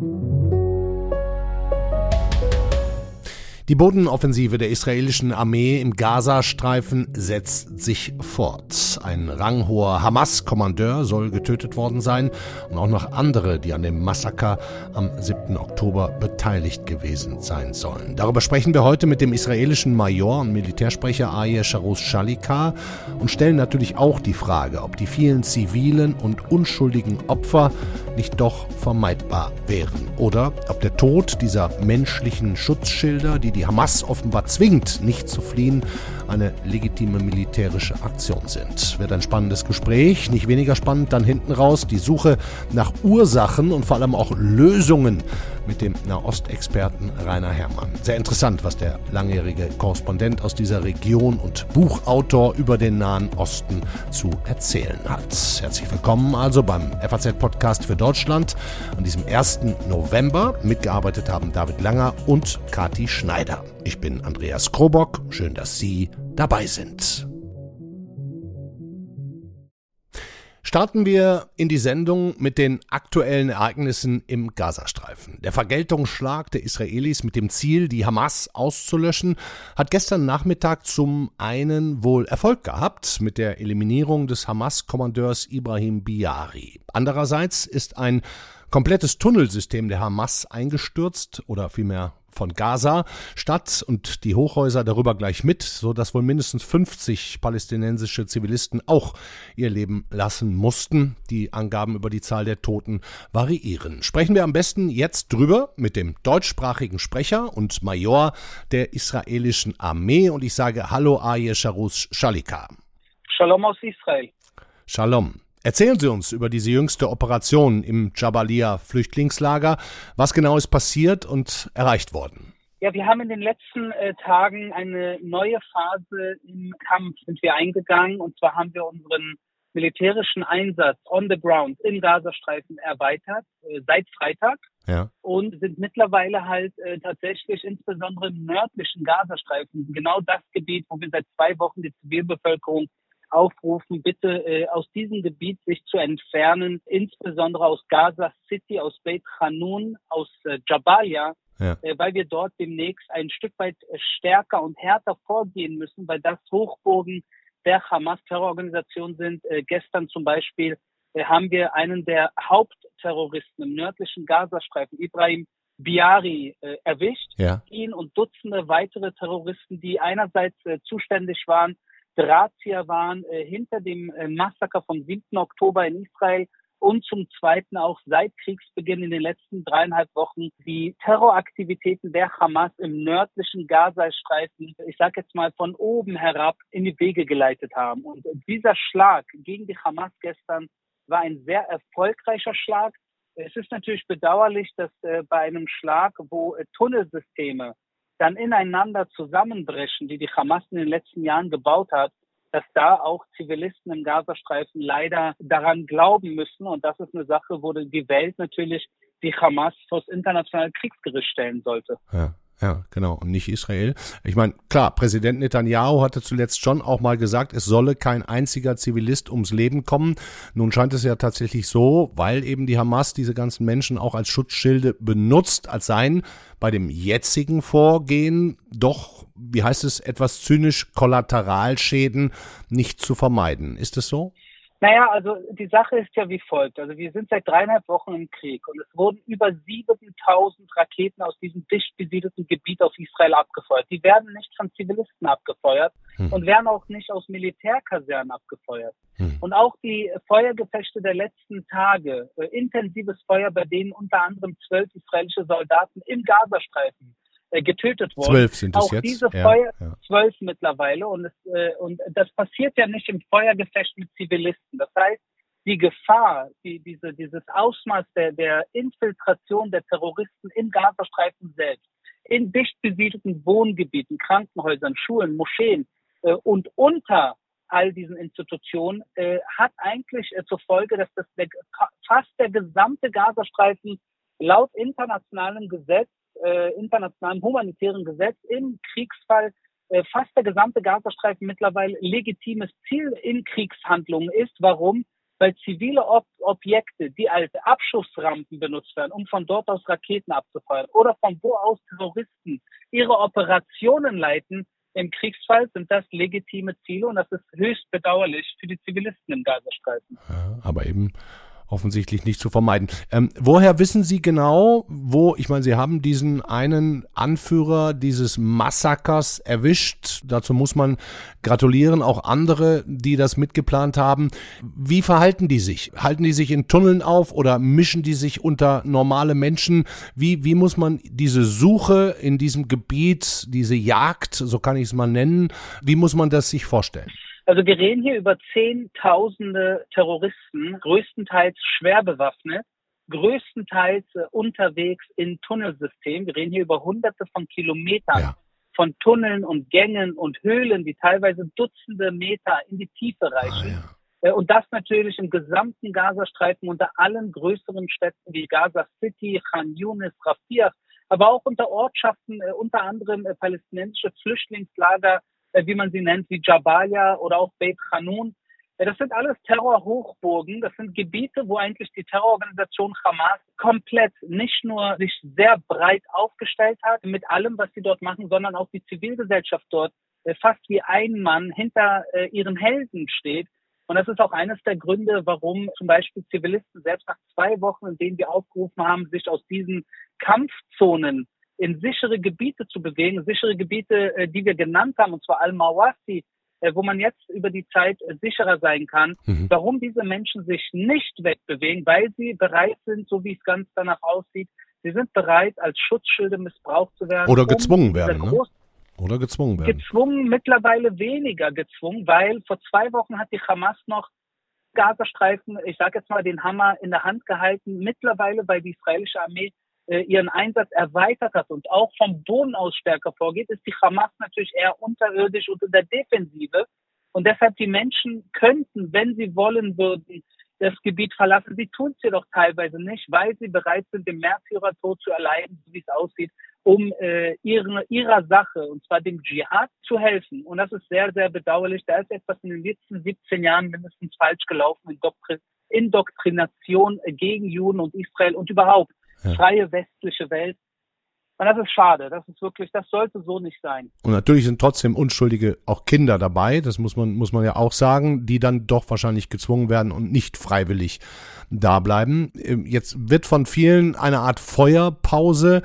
Thank you. Die Bodenoffensive der israelischen Armee im Gazastreifen setzt sich fort. Ein ranghoher Hamas-Kommandeur soll getötet worden sein und auch noch andere, die an dem Massaker am 7. Oktober beteiligt gewesen sein sollen. Darüber sprechen wir heute mit dem israelischen Major und Militärsprecher Aye Sharus Shalika und stellen natürlich auch die Frage, ob die vielen zivilen und unschuldigen Opfer nicht doch vermeidbar wären oder ob der Tod dieser menschlichen Schutzschilder, die die die Hamas offenbar zwingt, nicht zu fliehen, eine legitime militärische Aktion sind. Wird ein spannendes Gespräch, nicht weniger spannend dann hinten raus die Suche nach Ursachen und vor allem auch Lösungen mit dem Nahostexperten Rainer Herrmann. Sehr interessant, was der langjährige Korrespondent aus dieser Region und Buchautor über den Nahen Osten zu erzählen hat. Herzlich willkommen also beim FAZ-Podcast für Deutschland an diesem 1. November. Mitgearbeitet haben David Langer und Kati Schneider. Ich bin Andreas Krobock. Schön, dass Sie dabei sind. Starten wir in die Sendung mit den aktuellen Ereignissen im Gazastreifen. Der Vergeltungsschlag der Israelis mit dem Ziel, die Hamas auszulöschen, hat gestern Nachmittag zum einen wohl Erfolg gehabt mit der Eliminierung des Hamas-Kommandeurs Ibrahim Biari. Andererseits ist ein komplettes Tunnelsystem der Hamas eingestürzt oder vielmehr von Gaza statt und die Hochhäuser darüber gleich mit, so dass wohl mindestens 50 palästinensische Zivilisten auch ihr Leben lassen mussten. Die Angaben über die Zahl der Toten variieren. Sprechen wir am besten jetzt drüber mit dem deutschsprachigen Sprecher und Major der israelischen Armee und ich sage Hallo Aye Sharus Shalika. Shalom aus Israel. Shalom. Erzählen Sie uns über diese jüngste Operation im Jabalia Flüchtlingslager. Was genau ist passiert und erreicht worden? Ja, wir haben in den letzten äh, Tagen eine neue Phase im Kampf sind wir eingegangen und zwar haben wir unseren militärischen Einsatz on the ground im Gazastreifen erweitert äh, seit Freitag ja. und sind mittlerweile halt äh, tatsächlich insbesondere im nördlichen Gazastreifen genau das Gebiet, wo wir seit zwei Wochen die Zivilbevölkerung aufrufen, bitte äh, aus diesem Gebiet sich zu entfernen, insbesondere aus Gaza City, aus Beit Hanun, aus äh, Jabalia, ja. äh, weil wir dort demnächst ein Stück weit stärker und härter vorgehen müssen, weil das Hochburgen der Hamas-Terrororganisation sind. Äh, gestern zum Beispiel äh, haben wir einen der Hauptterroristen im nördlichen Gazastreifen, Ibrahim Biari, äh, erwischt. Ja. Ihn und Dutzende weitere Terroristen, die einerseits äh, zuständig waren Drahtzieher waren äh, hinter dem äh, Massaker vom 7. Oktober in Israel und zum Zweiten auch seit Kriegsbeginn in den letzten dreieinhalb Wochen die Terroraktivitäten der Hamas im nördlichen Gazastreifen, ich sage jetzt mal von oben herab, in die Wege geleitet haben. Und dieser Schlag gegen die Hamas gestern war ein sehr erfolgreicher Schlag. Es ist natürlich bedauerlich, dass äh, bei einem Schlag, wo äh, Tunnelsysteme dann ineinander zusammenbrechen, die die Hamas in den letzten Jahren gebaut hat, dass da auch Zivilisten im Gazastreifen leider daran glauben müssen. Und das ist eine Sache, wo die Welt natürlich die Hamas vor das internationale Kriegsgericht stellen sollte. Ja. Ja, genau. Und nicht Israel. Ich meine, klar, Präsident Netanyahu hatte zuletzt schon auch mal gesagt, es solle kein einziger Zivilist ums Leben kommen. Nun scheint es ja tatsächlich so, weil eben die Hamas diese ganzen Menschen auch als Schutzschilde benutzt, als seien bei dem jetzigen Vorgehen doch, wie heißt es, etwas zynisch Kollateralschäden nicht zu vermeiden. Ist es so? Naja, also die Sache ist ja wie folgt. Also wir sind seit dreieinhalb Wochen im Krieg und es wurden über 7000 Raketen aus diesem dicht besiedelten Gebiet auf Israel abgefeuert. Die werden nicht von Zivilisten abgefeuert hm. und werden auch nicht aus Militärkasernen abgefeuert. Hm. Und auch die Feuergefechte der letzten Tage, äh, intensives Feuer, bei denen unter anderem zwölf israelische Soldaten im Gazastreifen äh, getötet wurden. Zwölf sind es Auch jetzt. diese Feuer, ja, ja. zwölf mittlerweile. Und, es, äh, und das passiert ja nicht im Feuergefecht mit Zivilisten. Das heißt, die Gefahr, die, diese, dieses Ausmaß der, der Infiltration der Terroristen im Gazastreifen selbst, in dicht besiedelten Wohngebieten, Krankenhäusern, Schulen, Moscheen äh, und unter all diesen Institutionen äh, hat eigentlich äh, zur Folge, dass das der, fast der gesamte Gazastreifen laut internationalem Gesetz äh, internationalen humanitären Gesetz im Kriegsfall äh, fast der gesamte Gazastreifen mittlerweile legitimes Ziel in Kriegshandlungen ist. Warum? weil zivile Ob Objekte, die als Abschussrampen benutzt werden, um von dort aus Raketen abzufeuern oder von wo aus Terroristen ihre Operationen leiten, im Kriegsfall sind das legitime Ziele und das ist höchst bedauerlich für die Zivilisten im Gazastreifen. Ja, aber eben offensichtlich nicht zu vermeiden. Ähm, woher wissen Sie genau, wo, ich meine, Sie haben diesen einen Anführer dieses Massakers erwischt. Dazu muss man gratulieren, auch andere, die das mitgeplant haben. Wie verhalten die sich? Halten die sich in Tunneln auf oder mischen die sich unter normale Menschen? Wie, wie muss man diese Suche in diesem Gebiet, diese Jagd, so kann ich es mal nennen, wie muss man das sich vorstellen? Also wir reden hier über Zehntausende Terroristen, größtenteils schwer bewaffnet, größtenteils äh, unterwegs in Tunnelsystemen. Wir reden hier über hunderte von Kilometern ja. von Tunneln und Gängen und Höhlen, die teilweise Dutzende Meter in die Tiefe reichen. Ah, ja. Äh, und das natürlich im gesamten Gazastreifen unter allen größeren Städten wie Gaza City, Khan Yunis, Rafah, aber auch unter Ortschaften, äh, unter anderem palästinensische Flüchtlingslager äh, wie man sie nennt, wie Jabalia oder auch Beit Hanun. Äh, das sind alles Terrorhochburgen. Das sind Gebiete, wo eigentlich die Terrororganisation Hamas komplett nicht nur sich sehr breit aufgestellt hat mit allem, was sie dort machen, sondern auch die Zivilgesellschaft dort äh, fast wie ein Mann hinter ihren Helden steht. Und das ist auch eines der Gründe, warum zum Beispiel Zivilisten selbst nach zwei Wochen, in denen wir aufgerufen haben, sich aus diesen Kampfzonen in sichere Gebiete zu bewegen, sichere Gebiete, äh, die wir genannt haben, und zwar Al-Mawasi, äh, wo man jetzt über die Zeit äh, sicherer sein kann. Mhm. Warum diese Menschen sich nicht wegbewegen, weil sie bereit sind, so wie es ganz danach aussieht, sie sind bereit, als Schutzschilde missbraucht zu werden. Oder gezwungen um werden. Ne? Oder gezwungen werden. Gezwungen, mittlerweile weniger gezwungen, weil vor zwei Wochen hat die Hamas noch Gazastreifen, ich sage jetzt mal, den Hammer in der Hand gehalten. Mittlerweile, weil die israelische Armee äh, ihren Einsatz erweitert hat und auch vom Boden aus stärker vorgeht, ist die Hamas natürlich eher unterirdisch und in der Defensive. Und deshalb die Menschen könnten, wenn sie wollen würden, das Gebiet verlassen. Sie tun es jedoch teilweise nicht, weil sie bereit sind, den Märtyrertod zu erleiden, wie es aussieht, um äh, ihre, ihrer Sache, und zwar dem Dschihad, zu helfen. Und das ist sehr, sehr bedauerlich. Da ist etwas in den letzten 17 Jahren mindestens falsch gelaufen, Indoktrination gegen Juden und Israel und überhaupt ja. freie westliche Welt. Und das ist schade. Das ist wirklich, das sollte so nicht sein. Und natürlich sind trotzdem unschuldige auch Kinder dabei. Das muss man, muss man ja auch sagen, die dann doch wahrscheinlich gezwungen werden und nicht freiwillig da bleiben. Ähm, jetzt wird von vielen eine Art Feuerpause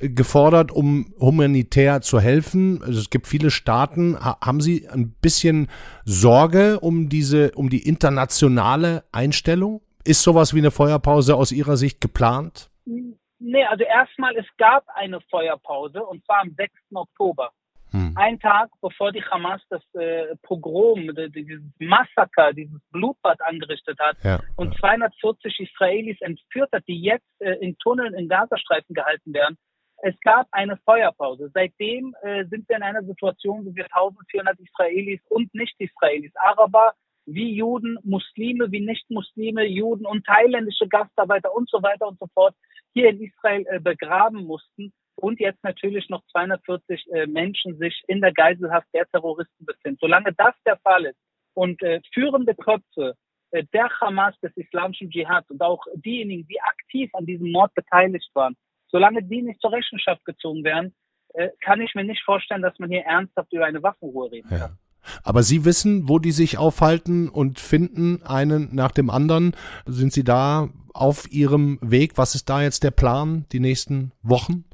gefordert, um humanitär zu helfen. Also es gibt viele Staaten. Haben Sie ein bisschen Sorge um diese, um die internationale Einstellung? Ist sowas wie eine Feuerpause aus Ihrer Sicht geplant? Nee, also erstmal, es gab eine Feuerpause und zwar am 6. Oktober. Hm. Ein Tag bevor die Hamas das äh, Pogrom, dieses Massaker, dieses Blutbad angerichtet hat ja, und ja. 240 Israelis entführt hat, die jetzt äh, in Tunneln in Gazastreifen gehalten werden. Es gab eine Feuerpause. Seitdem äh, sind wir in einer Situation, wo wir 1400 Israelis und Nicht-Israelis, Araber, wie Juden, Muslime, wie Nicht-Muslime, Juden und thailändische Gastarbeiter und so weiter und so fort hier in Israel äh, begraben mussten und jetzt natürlich noch 240 äh, Menschen sich in der Geiselhaft der Terroristen befinden. Solange das der Fall ist und äh, führende Köpfe äh, der Hamas des islamischen Dschihad und auch diejenigen, die aktiv an diesem Mord beteiligt waren, solange die nicht zur Rechenschaft gezogen werden, äh, kann ich mir nicht vorstellen, dass man hier ernsthaft über eine Waffenruhe reden kann. Ja. Aber Sie wissen, wo die sich aufhalten und finden einen nach dem anderen. Sind Sie da auf Ihrem Weg? Was ist da jetzt der Plan die nächsten Wochen?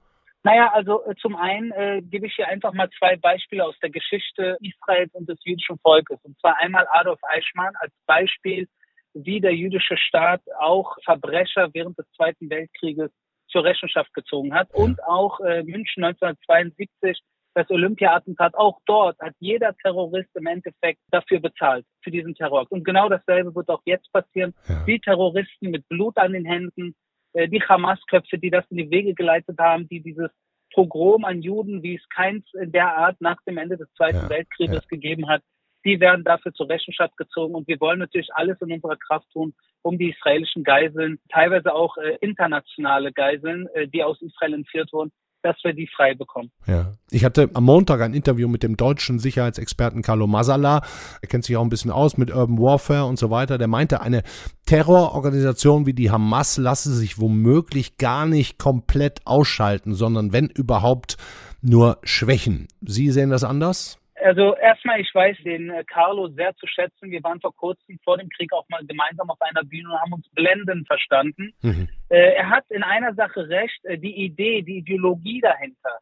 Naja, also äh, zum einen äh, gebe ich hier einfach mal zwei Beispiele aus der Geschichte Israels und des jüdischen Volkes. Und zwar einmal Adolf Eichmann als Beispiel, wie der jüdische Staat auch Verbrecher während des Zweiten Weltkrieges zur Rechenschaft gezogen hat. Und auch äh, München 1972 das Olympia-Attentat, auch dort hat jeder Terrorist im Endeffekt dafür bezahlt, für diesen Terror. Und genau dasselbe wird auch jetzt passieren. Ja. Die Terroristen mit Blut an den Händen, äh, die Hamas-Köpfe, die das in die Wege geleitet haben, die dieses Pogrom an Juden, wie es keins in der Art nach dem Ende des Zweiten ja. Weltkrieges ja. gegeben hat, die werden dafür zur Rechenschaft gezogen. Und wir wollen natürlich alles in unserer Kraft tun, um die israelischen Geiseln, teilweise auch äh, internationale Geiseln, äh, die aus Israel entführt wurden, dass wir die frei bekommen. Ja. Ich hatte am Montag ein Interview mit dem deutschen Sicherheitsexperten Carlo Masala. Er kennt sich auch ein bisschen aus mit Urban Warfare und so weiter. Der meinte, eine Terrororganisation wie die Hamas lasse sich womöglich gar nicht komplett ausschalten, sondern wenn überhaupt nur schwächen. Sie sehen das anders? Also erstmal, ich weiß den äh, Carlo sehr zu schätzen. Wir waren vor kurzem vor dem Krieg auch mal gemeinsam auf einer Bühne und haben uns blendend verstanden. Mhm. Äh, er hat in einer Sache recht, äh, die Idee, die Ideologie dahinter,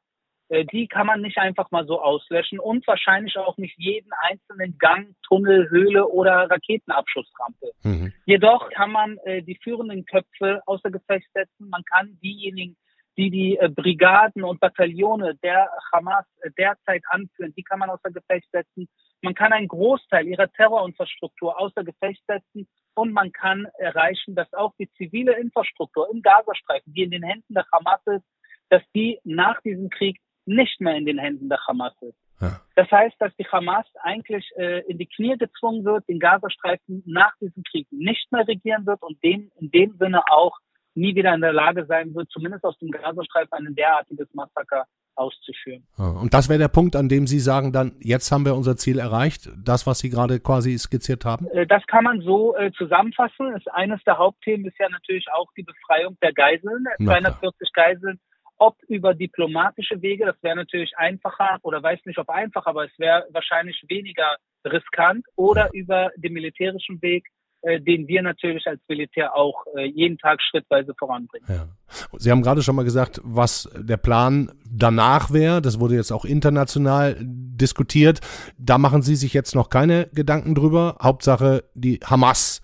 die kann man nicht einfach mal so auslöschen und wahrscheinlich auch nicht jeden einzelnen Gang, Tunnel, Höhle oder Raketenabschussrampe. Mhm. Jedoch kann man die führenden Köpfe außer Gefecht setzen. Man kann diejenigen die die äh, Brigaden und Bataillone der Hamas äh, derzeit anführen, die kann man außer Gefecht setzen. Man kann einen Großteil ihrer Terrorinfrastruktur außer Gefecht setzen und man kann erreichen, dass auch die zivile Infrastruktur im Gazastreifen, die in den Händen der Hamas ist, dass die nach diesem Krieg nicht mehr in den Händen der Hamas ist. Ja. Das heißt, dass die Hamas eigentlich äh, in die Knie gezwungen wird, den Gazastreifen nach diesem Krieg nicht mehr regieren wird und dem in dem Sinne auch nie wieder in der Lage sein wird, zumindest aus dem Gazastreifen ein derartiges Massaker auszuführen. Und das wäre der Punkt, an dem Sie sagen dann, jetzt haben wir unser Ziel erreicht, das, was Sie gerade quasi skizziert haben? Äh, das kann man so äh, zusammenfassen. Ist eines der Hauptthemen ist ja natürlich auch die Befreiung der Geiseln, 240 Geiseln. Ob über diplomatische Wege, das wäre natürlich einfacher oder weiß nicht, ob einfach, aber es wäre wahrscheinlich weniger riskant oder über den militärischen Weg, äh, den wir natürlich als Militär auch äh, jeden Tag schrittweise voranbringen. Ja. Sie haben gerade schon mal gesagt, was der Plan danach wäre. Das wurde jetzt auch international diskutiert. Da machen Sie sich jetzt noch keine Gedanken drüber. Hauptsache, die Hamas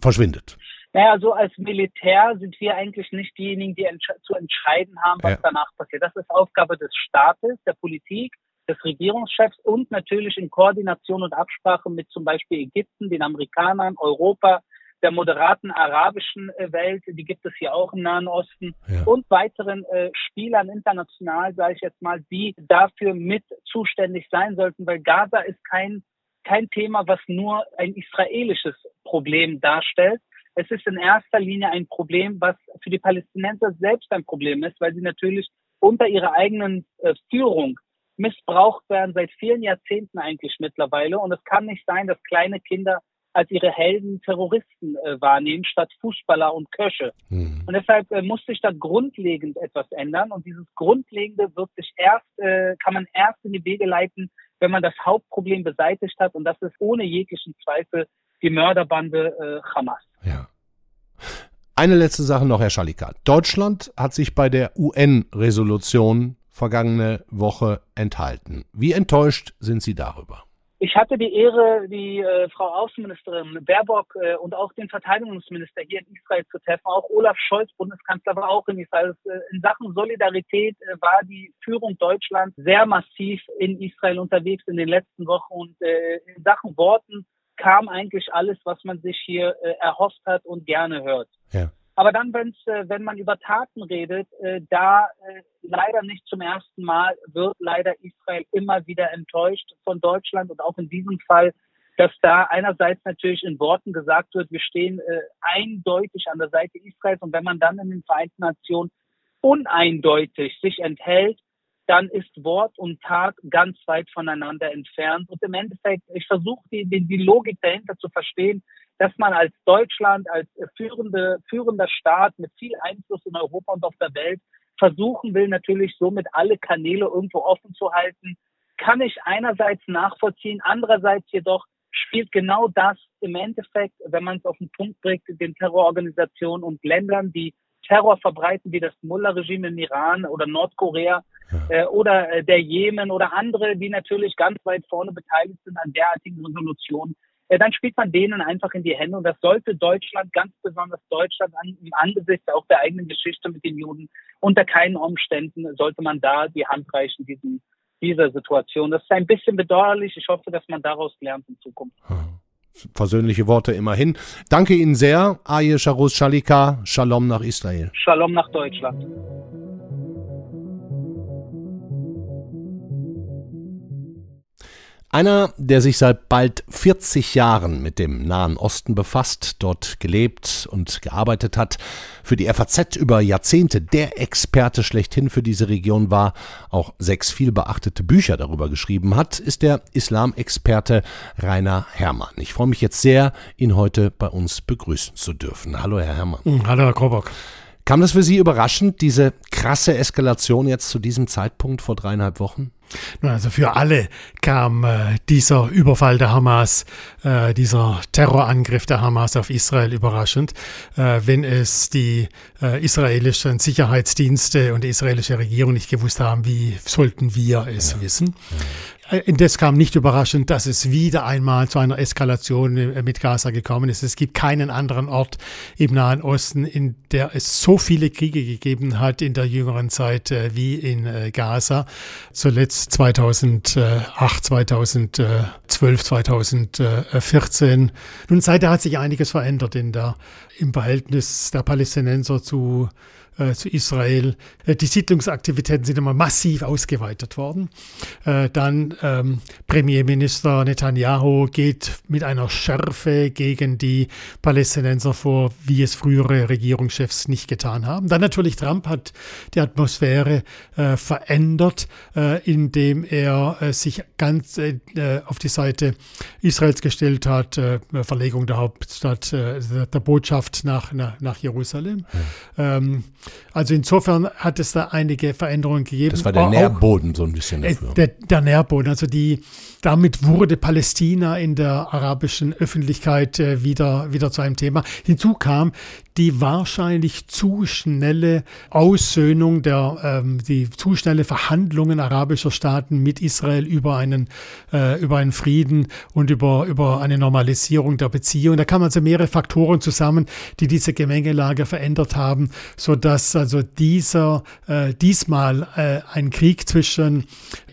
verschwindet. Naja, so als Militär sind wir eigentlich nicht diejenigen, die entsch zu entscheiden haben, was ja. danach passiert. Das ist Aufgabe des Staates, der Politik des Regierungschefs und natürlich in Koordination und Absprache mit zum Beispiel Ägypten, den Amerikanern, Europa, der moderaten arabischen äh, Welt, die gibt es hier auch im Nahen Osten ja. und weiteren äh, Spielern international, sage ich jetzt mal, die dafür mit zuständig sein sollten, weil Gaza ist kein kein Thema, was nur ein israelisches Problem darstellt. Es ist in erster Linie ein Problem, was für die Palästinenser selbst ein Problem ist, weil sie natürlich unter ihrer eigenen äh, Führung missbraucht werden seit vielen Jahrzehnten eigentlich mittlerweile. Und es kann nicht sein, dass kleine Kinder als ihre Helden Terroristen äh, wahrnehmen, statt Fußballer und Köche. Mhm. Und deshalb äh, muss sich da grundlegend etwas ändern. Und dieses Grundlegende wird sich erst, äh, kann man erst in die Wege leiten, wenn man das Hauptproblem beseitigt hat. Und das ist ohne jeglichen Zweifel die Mörderbande äh, Hamas. Ja. Eine letzte Sache noch, Herr Schalika. Deutschland hat sich bei der UN-Resolution vergangene Woche enthalten. Wie enttäuscht sind Sie darüber? Ich hatte die Ehre, die äh, Frau Außenministerin Baerbock äh, und auch den Verteidigungsminister hier in Israel zu treffen. Auch Olaf Scholz, Bundeskanzler, war auch in Israel. Äh, in Sachen Solidarität äh, war die Führung Deutschlands sehr massiv in Israel unterwegs in den letzten Wochen. Und äh, in Sachen Worten kam eigentlich alles, was man sich hier äh, erhofft hat und gerne hört. Ja. Aber dann, wenn's, äh, wenn man über Taten redet, äh, da äh, leider nicht zum ersten Mal wird leider Israel immer wieder enttäuscht von Deutschland und auch in diesem Fall, dass da einerseits natürlich in Worten gesagt wird, wir stehen äh, eindeutig an der Seite Israels und wenn man dann in den Vereinten Nationen uneindeutig sich enthält, dann ist Wort und Tat ganz weit voneinander entfernt. Und im Endeffekt, ich versuche die, die, die Logik dahinter zu verstehen, dass man als Deutschland, als führende, führender Staat mit viel Einfluss in Europa und auf der Welt versuchen will, natürlich somit alle Kanäle irgendwo offen zu halten, kann ich einerseits nachvollziehen, andererseits jedoch spielt genau das im Endeffekt, wenn man es auf den Punkt bringt, den Terrororganisationen und Ländern, die Terror verbreiten, wie das Mullah-Regime im Iran oder Nordkorea äh, oder äh, der Jemen oder andere, die natürlich ganz weit vorne beteiligt sind an derartigen Resolutionen, dann spielt man denen einfach in die Hände. Und das sollte Deutschland, ganz besonders Deutschland, an, im Angesicht auch der eigenen Geschichte mit den Juden, unter keinen Umständen sollte man da die Hand reichen, diesen, dieser Situation. Das ist ein bisschen bedauerlich. Ich hoffe, dass man daraus lernt in Zukunft. Hm. Versöhnliche Worte immerhin. Danke Ihnen sehr, Aye Sharus Shalika. Shalom nach Israel. Shalom nach Deutschland. Einer, der sich seit bald 40 Jahren mit dem Nahen Osten befasst, dort gelebt und gearbeitet hat, für die FAZ über Jahrzehnte der Experte schlechthin für diese Region war, auch sechs vielbeachtete Bücher darüber geschrieben hat, ist der Islamexperte Rainer Herrmann. Ich freue mich jetzt sehr, ihn heute bei uns begrüßen zu dürfen. Hallo, Herr Herrmann. Hm, hallo, Herr Krobock. Kam das für Sie überraschend, diese krasse Eskalation jetzt zu diesem Zeitpunkt vor dreieinhalb Wochen? Also für alle kam äh, dieser Überfall der Hamas, äh, dieser Terrorangriff der Hamas auf Israel überraschend, äh, wenn es die äh, israelischen Sicherheitsdienste und die israelische Regierung nicht gewusst haben, wie sollten wir es ja. wissen. Ja. Äh, indes kam nicht überraschend, dass es wieder einmal zu einer Eskalation äh, mit Gaza gekommen ist. Es gibt keinen anderen Ort im Nahen Osten, in der es so viele Kriege gegeben hat in der jüngeren Zeit äh, wie in Gaza. Zuletzt 2008, 2012, 2014. Nun, seither hat sich einiges verändert in der, im Verhältnis der Palästinenser zu äh, zu Israel. Äh, die Siedlungsaktivitäten sind immer massiv ausgeweitet worden. Äh, dann ähm, Premierminister Netanyahu geht mit einer Schärfe gegen die Palästinenser vor, wie es frühere Regierungschefs nicht getan haben. Dann natürlich Trump hat die Atmosphäre äh, verändert, äh, indem er äh, sich ganz auf die Seite Israels gestellt hat, Verlegung der Hauptstadt, der Botschaft nach, nach, Jerusalem. Ja. Ähm, also insofern hat es da einige Veränderungen gegeben. Das war der Nährboden so ein bisschen äh, dafür. Der, der Nährboden, also die, damit wurde Palästina in der arabischen Öffentlichkeit äh, wieder, wieder zu einem Thema. Hinzu kam die wahrscheinlich zu schnelle Aussöhnung der, ähm, die zu schnelle Verhandlungen arabischer Staaten mit Israel über einen, äh, über einen Frieden und über, über eine Normalisierung der Beziehung. Da kamen also mehrere Faktoren zusammen, die diese Gemengelage verändert haben, so dass also dieser, äh, diesmal äh, ein Krieg zwischen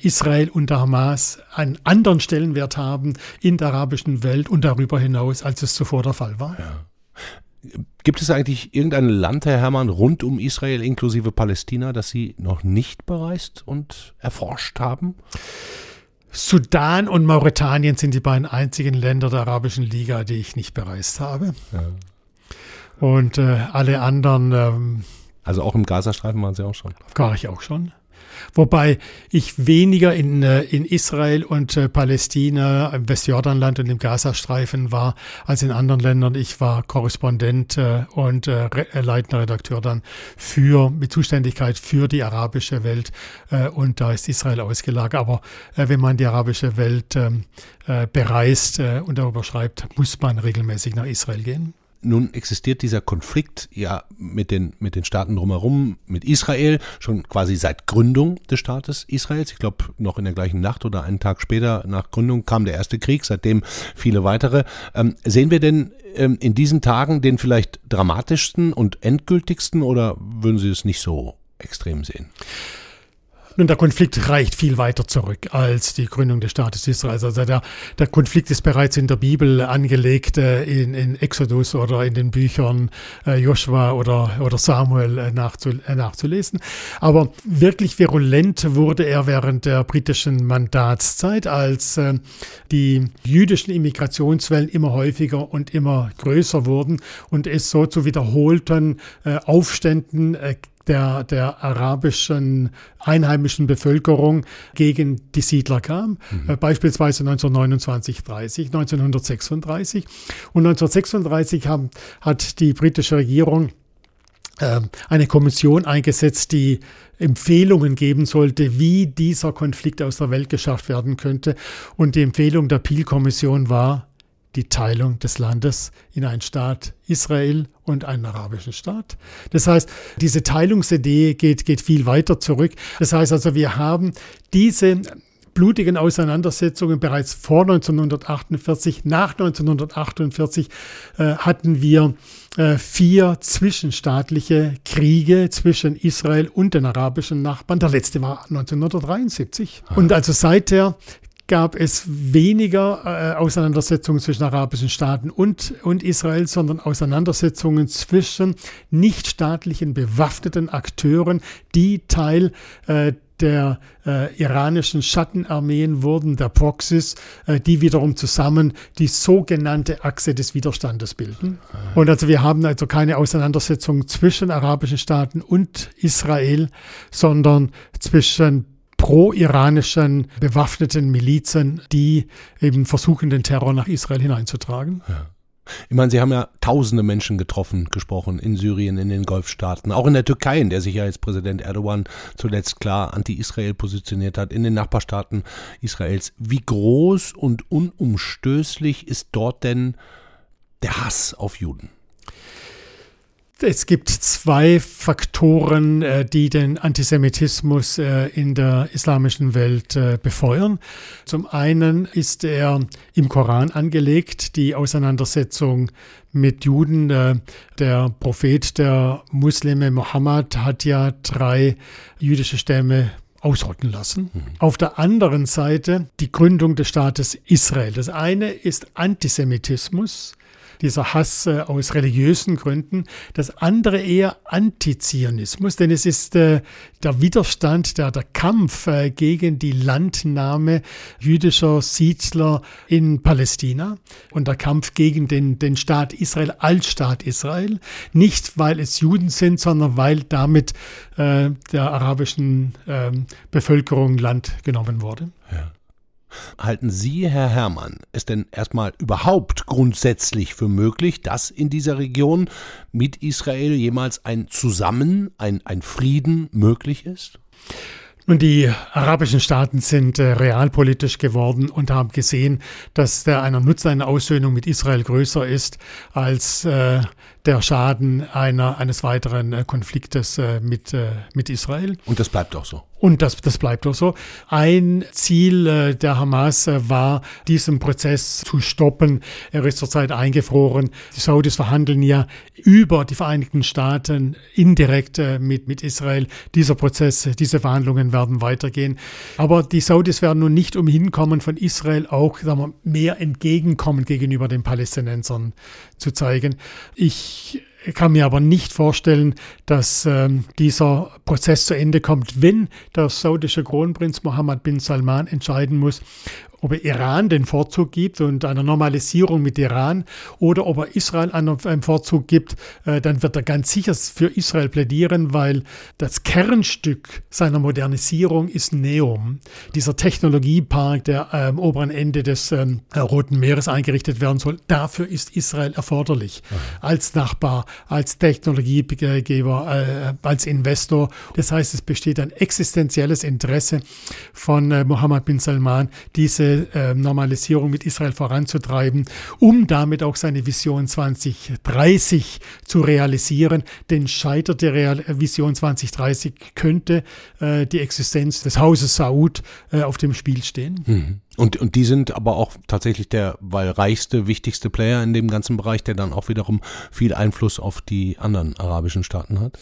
Israel und der Hamas einen anderen Stellenwert haben in der arabischen Welt und darüber hinaus, als es zuvor der Fall war. Ja. Gibt es eigentlich irgendein Land, Herr Herrmann, rund um Israel inklusive Palästina, das Sie noch nicht bereist und erforscht haben? Sudan und Mauretanien sind die beiden einzigen Länder der Arabischen Liga, die ich nicht bereist habe. Ja. Und äh, alle anderen. Ähm, also auch im Gazastreifen waren Sie auch schon? War ich auch schon. Wobei ich weniger in, äh, in Israel und äh, Palästina, im Westjordanland und im Gazastreifen war als in anderen Ländern. Ich war Korrespondent äh, und leitender Redakteur dann für, mit Zuständigkeit für die arabische Welt. Und da ist Israel ausgelagert. Aber wenn man die arabische Welt ähm, bereist und darüber schreibt, muss man regelmäßig nach Israel gehen. Nun existiert dieser Konflikt ja mit den, mit den Staaten drumherum, mit Israel, schon quasi seit Gründung des Staates Israels. Ich glaube, noch in der gleichen Nacht oder einen Tag später nach Gründung kam der erste Krieg, seitdem viele weitere. Ähm, sehen wir denn ähm, in diesen Tagen den vielleicht dramatischsten und endgültigsten oder würden Sie es nicht so extrem sehen? Nun, der Konflikt reicht viel weiter zurück als die Gründung des Staates Israel. Also der, der Konflikt ist bereits in der Bibel angelegt, äh, in, in Exodus oder in den Büchern äh, Joshua oder, oder Samuel äh, nachzu, äh, nachzulesen. Aber wirklich virulent wurde er während der britischen Mandatszeit, als äh, die jüdischen Immigrationswellen immer häufiger und immer größer wurden und es so zu wiederholten äh, Aufständen der, der arabischen einheimischen Bevölkerung gegen die Siedler kam, mhm. äh, beispielsweise 1929, 30, 1936. Und 1936 haben, hat die britische Regierung äh, eine Kommission eingesetzt, die Empfehlungen geben sollte, wie dieser Konflikt aus der Welt geschafft werden könnte. Und die Empfehlung der Peel-Kommission war, die Teilung des Landes in einen Staat Israel und einen arabischen Staat. Das heißt, diese Teilungsidee geht, geht viel weiter zurück. Das heißt also, wir haben diese blutigen Auseinandersetzungen bereits vor 1948. Nach 1948 äh, hatten wir äh, vier zwischenstaatliche Kriege zwischen Israel und den arabischen Nachbarn. Der letzte war 1973. Und also seither gab es weniger äh, Auseinandersetzungen zwischen arabischen Staaten und, und Israel, sondern Auseinandersetzungen zwischen nichtstaatlichen bewaffneten Akteuren, die Teil äh, der äh, iranischen Schattenarmeen wurden, der Proxys, äh, die wiederum zusammen die sogenannte Achse des Widerstandes bilden. Und also wir haben also keine Auseinandersetzung zwischen arabischen Staaten und Israel, sondern zwischen pro-iranischen bewaffneten Milizen, die eben versuchen, den Terror nach Israel hineinzutragen. Ja. Ich meine, Sie haben ja tausende Menschen getroffen, gesprochen in Syrien, in den Golfstaaten, auch in der Türkei, in der sich ja jetzt Präsident Erdogan zuletzt klar anti-Israel positioniert hat, in den Nachbarstaaten Israels. Wie groß und unumstößlich ist dort denn der Hass auf Juden? Es gibt zwei Faktoren, äh, die den Antisemitismus äh, in der islamischen Welt äh, befeuern. Zum einen ist er im Koran angelegt, die Auseinandersetzung mit Juden. Der Prophet der Muslime Mohammed hat ja drei jüdische Stämme ausrotten lassen. Mhm. Auf der anderen Seite die Gründung des Staates Israel. Das eine ist Antisemitismus dieser Hass äh, aus religiösen Gründen. Das andere eher Antizionismus, denn es ist äh, der Widerstand, der, der Kampf äh, gegen die Landnahme jüdischer Siedler in Palästina und der Kampf gegen den, den Staat Israel als Staat Israel. Nicht, weil es Juden sind, sondern weil damit äh, der arabischen äh, Bevölkerung Land genommen wurde. Ja. Halten Sie, Herr Herrmann, es denn erstmal überhaupt grundsätzlich für möglich, dass in dieser Region mit Israel jemals ein Zusammen, ein, ein Frieden möglich ist? Nun, die arabischen Staaten sind äh, realpolitisch geworden und haben gesehen, dass der einer Nutzen einer Aussöhnung mit Israel größer ist als äh, der Schaden einer, eines weiteren äh, Konfliktes äh, mit, äh, mit Israel. Und das bleibt auch so. Und das, das bleibt auch so. Ein Ziel äh, der Hamas äh, war, diesen Prozess zu stoppen. Er ist zurzeit eingefroren. Die Saudis verhandeln ja über die Vereinigten Staaten indirekt äh, mit, mit Israel. Dieser Prozess, diese Verhandlungen werden weitergehen. Aber die Saudis werden nun nicht umhin kommen, von Israel auch sagen wir, mehr Entgegenkommen gegenüber den Palästinensern zu zeigen. Ich ich kann mir aber nicht vorstellen, dass ähm, dieser Prozess zu Ende kommt, wenn der saudische Kronprinz Mohammed bin Salman entscheiden muss, ob er Iran den Vorzug gibt und eine Normalisierung mit Iran oder ob er Israel einen Vorzug gibt, äh, dann wird er ganz sicher für Israel plädieren, weil das Kernstück seiner Modernisierung ist Neom, dieser Technologiepark, der am oberen Ende des ähm, Roten Meeres eingerichtet werden soll. Dafür ist Israel erforderlich als Nachbar, als Technologiegeber, äh, als Investor. Das heißt, es besteht ein existenzielles Interesse von äh, Mohammed bin Salman, diese äh, Normalisierung mit Israel voranzutreiben, um damit auch seine Vision 2030 zu realisieren. Denn scheitert die Real Vision 2030, könnte äh, die Existenz des Hauses Saud äh, auf dem Spiel stehen. Mhm. Und, und die sind aber auch tatsächlich der weil reichste, wichtigste Player in dem ganzen Bereich, der dann auch wiederum viel Einfluss auf die anderen arabischen Staaten hat?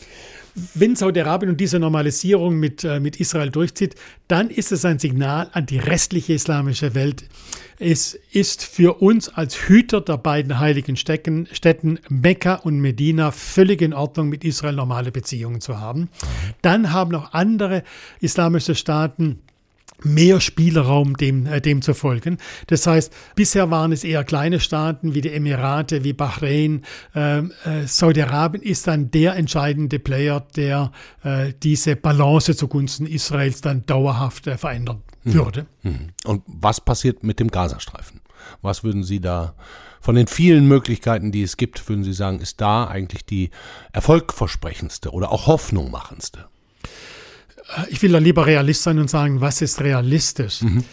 Wenn Saudi-Arabien und diese Normalisierung mit, äh, mit Israel durchzieht, dann ist es ein Signal an die restliche islamische Welt. Es ist für uns als Hüter der beiden heiligen Städten, Städten Mekka und Medina völlig in Ordnung, mit Israel normale Beziehungen zu haben. Dann haben auch andere islamische Staaten mehr Spielraum dem, äh, dem zu folgen. Das heißt, bisher waren es eher kleine Staaten wie die Emirate, wie Bahrain. Ähm, äh, Saudi-Arabien ist dann der entscheidende Player, der äh, diese Balance zugunsten Israels dann dauerhaft äh, verändern mhm. würde. Mhm. Und was passiert mit dem Gazastreifen? Was würden Sie da von den vielen Möglichkeiten, die es gibt, würden Sie sagen, ist da eigentlich die erfolgversprechendste oder auch hoffnungmachendste? Ich will da lieber Realist sein und sagen, was ist realistisch? Mhm.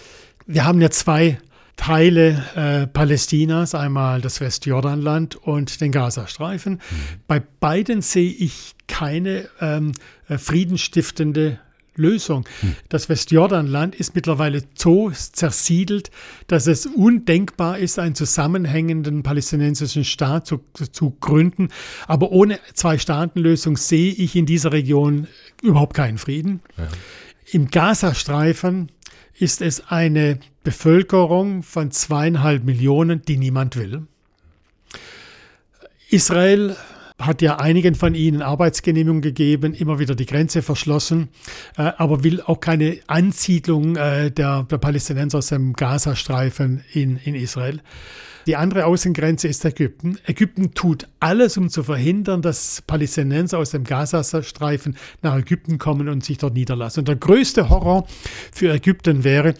Wir haben ja zwei Teile äh, Palästinas, einmal das Westjordanland und den Gazastreifen. Mhm. Bei beiden sehe ich keine ähm, äh, friedenstiftende Lösung. Hm. Das Westjordanland ist mittlerweile so zersiedelt, dass es undenkbar ist, einen zusammenhängenden palästinensischen Staat zu, zu gründen. Aber ohne Zwei-Staaten-Lösung sehe ich in dieser Region überhaupt keinen Frieden. Ja. Im Gazastreifen ist es eine Bevölkerung von zweieinhalb Millionen, die niemand will. Israel hat ja einigen von ihnen Arbeitsgenehmigungen gegeben, immer wieder die Grenze verschlossen, äh, aber will auch keine Ansiedlung äh, der, der Palästinenser aus dem Gazastreifen in, in Israel. Die andere Außengrenze ist Ägypten. Ägypten tut alles, um zu verhindern, dass Palästinenser aus dem Gazastreifen nach Ägypten kommen und sich dort niederlassen. Und der größte Horror für Ägypten wäre,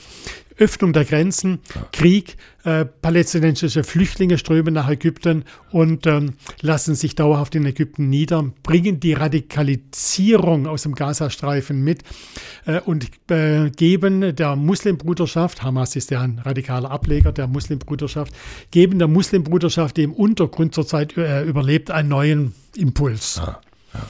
Öffnung der Grenzen, Krieg, äh, palästinensische Flüchtlinge strömen nach Ägypten und ähm, lassen sich dauerhaft in Ägypten nieder, bringen die Radikalisierung aus dem Gazastreifen mit äh, und äh, geben der Muslimbruderschaft, Hamas ist ja ein radikaler Ableger der Muslimbruderschaft, geben der Muslimbruderschaft, die im Untergrund zurzeit äh, überlebt, einen neuen Impuls. Ja, ja.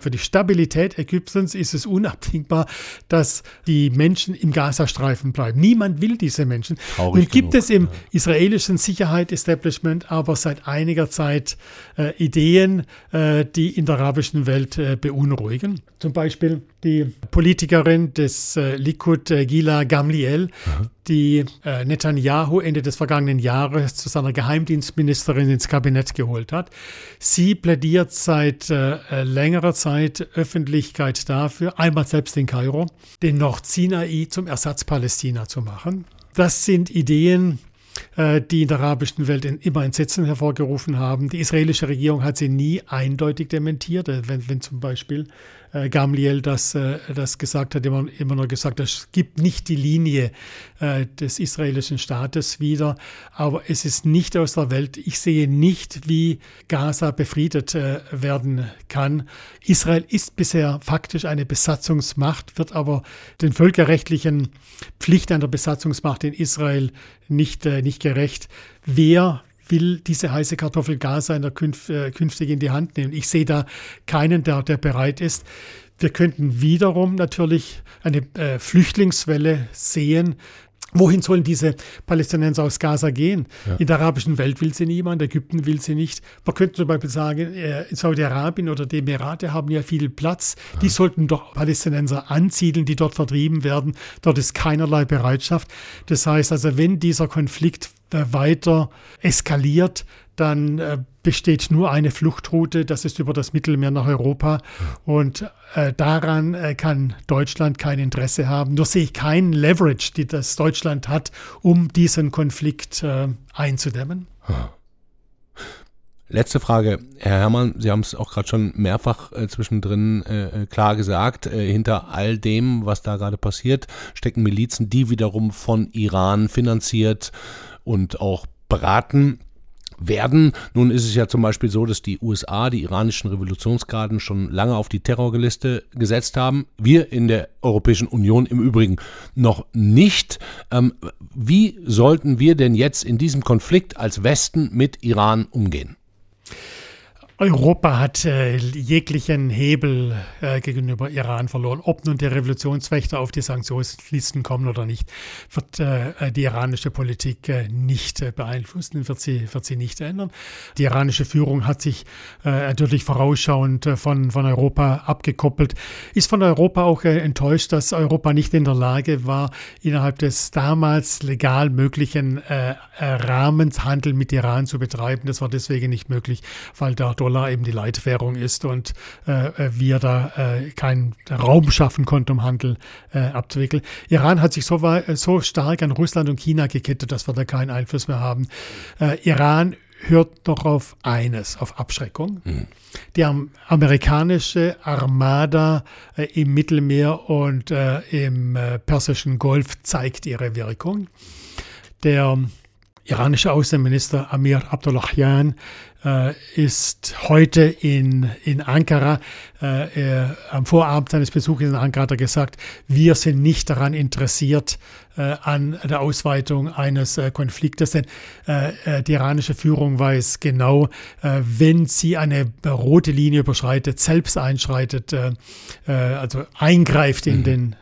Für die Stabilität Ägyptens ist es unabdingbar, dass die Menschen im Gazastreifen bleiben. Niemand will diese Menschen. Traurig Nun gibt genug, es im ja. israelischen Sicherheit-Establishment aber seit einiger Zeit äh, Ideen, äh, die in der arabischen Welt äh, beunruhigen. Zum Beispiel die Politikerin des äh, Likud, äh, Gila Gamliel, Aha. die äh, Netanyahu Ende des vergangenen Jahres zu seiner Geheimdienstministerin ins Kabinett geholt hat. Sie plädiert seit längerer Zeit Öffentlichkeit dafür, einmal selbst in Kairo, den Nordsinai zum Ersatz Palästina zu machen. Das sind Ideen, äh, die in der arabischen Welt immer Entsetzen hervorgerufen haben. Die israelische Regierung hat sie nie eindeutig dementiert. Äh, wenn, wenn zum Beispiel äh, Gamliel das, äh, das gesagt hat, immer, immer nur gesagt, es gibt nicht die Linie äh, des israelischen Staates wieder, aber es ist nicht aus der Welt. Ich sehe nicht, wie Gaza befriedet äh, werden kann. Israel ist bisher faktisch eine Besatzungsmacht, wird aber den völkerrechtlichen Pflichten einer Besatzungsmacht in Israel nicht, äh, nicht gerecht. Wer will diese heiße Kartoffel Gaza in der äh, künftig in die Hand nehmen. Ich sehe da keinen, der, der bereit ist. Wir könnten wiederum natürlich eine äh, Flüchtlingswelle sehen, Wohin sollen diese Palästinenser aus Gaza gehen? Ja. In der arabischen Welt will sie niemand, Ägypten will sie nicht. Man könnte zum Beispiel sagen, äh, Saudi-Arabien oder die Emirate haben ja viel Platz. Ja. Die sollten doch Palästinenser ansiedeln, die dort vertrieben werden. Dort ist keinerlei Bereitschaft. Das heißt also, wenn dieser Konflikt weiter eskaliert, dann äh, besteht nur eine Fluchtroute, das ist über das Mittelmeer nach Europa. Und äh, daran äh, kann Deutschland kein Interesse haben. Nur sehe ich keinen Leverage, die das Deutschland hat, um diesen Konflikt äh, einzudämmen. Letzte Frage, Herr Herrmann, Sie haben es auch gerade schon mehrfach äh, zwischendrin äh, klar gesagt, äh, hinter all dem, was da gerade passiert, stecken Milizen, die wiederum von Iran finanziert und auch beraten werden. Nun ist es ja zum Beispiel so, dass die USA die iranischen Revolutionsgarden schon lange auf die Terrorliste gesetzt haben. Wir in der Europäischen Union im Übrigen noch nicht. Ähm, wie sollten wir denn jetzt in diesem Konflikt als Westen mit Iran umgehen? Europa hat äh, jeglichen Hebel äh, gegenüber Iran verloren. Ob nun die Revolutionswächter auf die Sanktionslisten kommen oder nicht, wird äh, die iranische Politik äh, nicht äh, beeinflussen, wird sie, wird sie nicht ändern. Die iranische Führung hat sich äh, natürlich vorausschauend von, von Europa abgekoppelt, ist von Europa auch enttäuscht, dass Europa nicht in der Lage war, innerhalb des damals legal möglichen Rahmens Handel mit Iran zu betreiben. Das war deswegen nicht möglich, weil der Dollar eben die Leitwährung ist und äh, wir da äh, keinen Raum schaffen konnten, um Handel äh, abzuwickeln. Iran hat sich so, so stark an Russland und China gekettet, dass wir da keinen Einfluss mehr haben. Äh, Iran hört doch auf eines, auf Abschreckung. Mhm. Die amerikanische Armada äh, im Mittelmeer und äh, im äh, Persischen Golf zeigt ihre Wirkung. Der iranische Außenminister Amir Abdullahian äh, ist heute in, in Ankara. Äh, er, am Vorabend seines Besuches in Ankara hat er gesagt, wir sind nicht daran interessiert äh, an der Ausweitung eines äh, Konfliktes, denn äh, äh, die iranische Führung weiß genau, wenn sie eine rote Linie überschreitet, selbst einschreitet, also eingreift in mhm. den,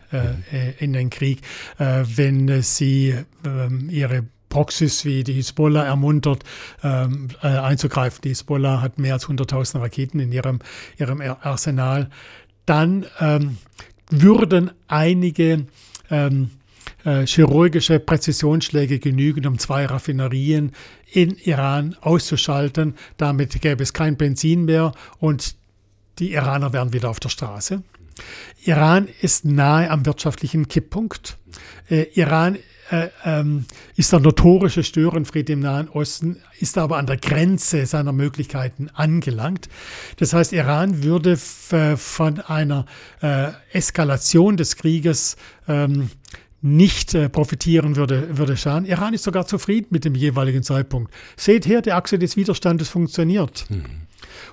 in den Krieg, wenn sie ähm, ihre Proxys wie die Hisbollah ermuntert, ähm, äh, einzugreifen. Die Hisbollah hat mehr als 100.000 Raketen in ihrem, ihrem Arsenal. Dann ähm, würden einige ähm, äh, chirurgische Präzisionsschläge genügen, um zwei Raffinerien in Iran auszuschalten. Damit gäbe es kein Benzin mehr und die Iraner wären wieder auf der Straße. Iran ist nahe am wirtschaftlichen Kipppunkt. Äh, Iran äh, ähm, ist der notorische Störenfried im Nahen Osten, ist aber an der Grenze seiner Möglichkeiten angelangt. Das heißt, Iran würde äh, von einer äh, Eskalation des Krieges ähm, nicht äh, profitieren würde, würde schauen. Iran ist sogar zufrieden mit dem jeweiligen Zeitpunkt. Seht her, die Achse des Widerstandes funktioniert. Mhm.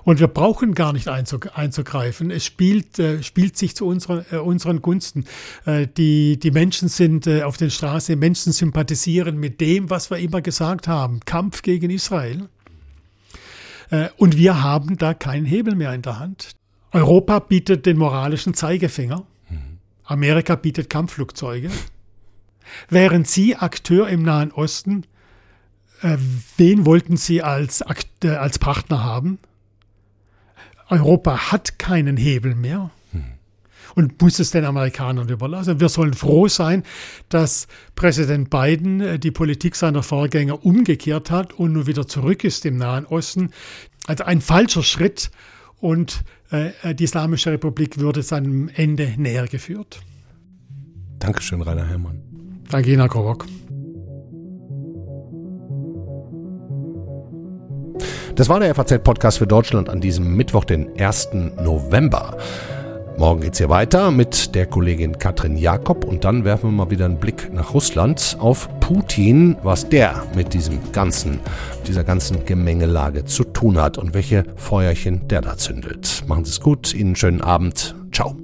Und wir brauchen gar nicht einzugreifen. Es spielt, äh, spielt sich zu unseren, äh, unseren Gunsten. Äh, die, die Menschen sind äh, auf den Straßen, Menschen sympathisieren mit dem, was wir immer gesagt haben. Kampf gegen Israel. Äh, und wir haben da keinen Hebel mehr in der Hand. Europa bietet den moralischen Zeigefinger. Amerika bietet Kampfflugzeuge. Wären Sie Akteur im Nahen Osten, äh, wen wollten Sie als, als Partner haben? Europa hat keinen Hebel mehr und muss es den Amerikanern überlassen. Wir sollen froh sein, dass Präsident Biden äh, die Politik seiner Vorgänger umgekehrt hat und nun wieder zurück ist im Nahen Osten. Also ein falscher Schritt und äh, die Islamische Republik würde seinem Ende näher geführt. Dankeschön, Rainer Herrmann. Danke, Ina Kowok. Das war der FAZ-Podcast für Deutschland an diesem Mittwoch, den 1. November. Morgen geht's hier weiter mit der Kollegin Katrin Jakob und dann werfen wir mal wieder einen Blick nach Russland auf Putin, was der mit diesem ganzen, dieser ganzen Gemengelage zu tun hat und welche Feuerchen der da zündelt. Machen Sie es gut, Ihnen einen schönen Abend. Ciao.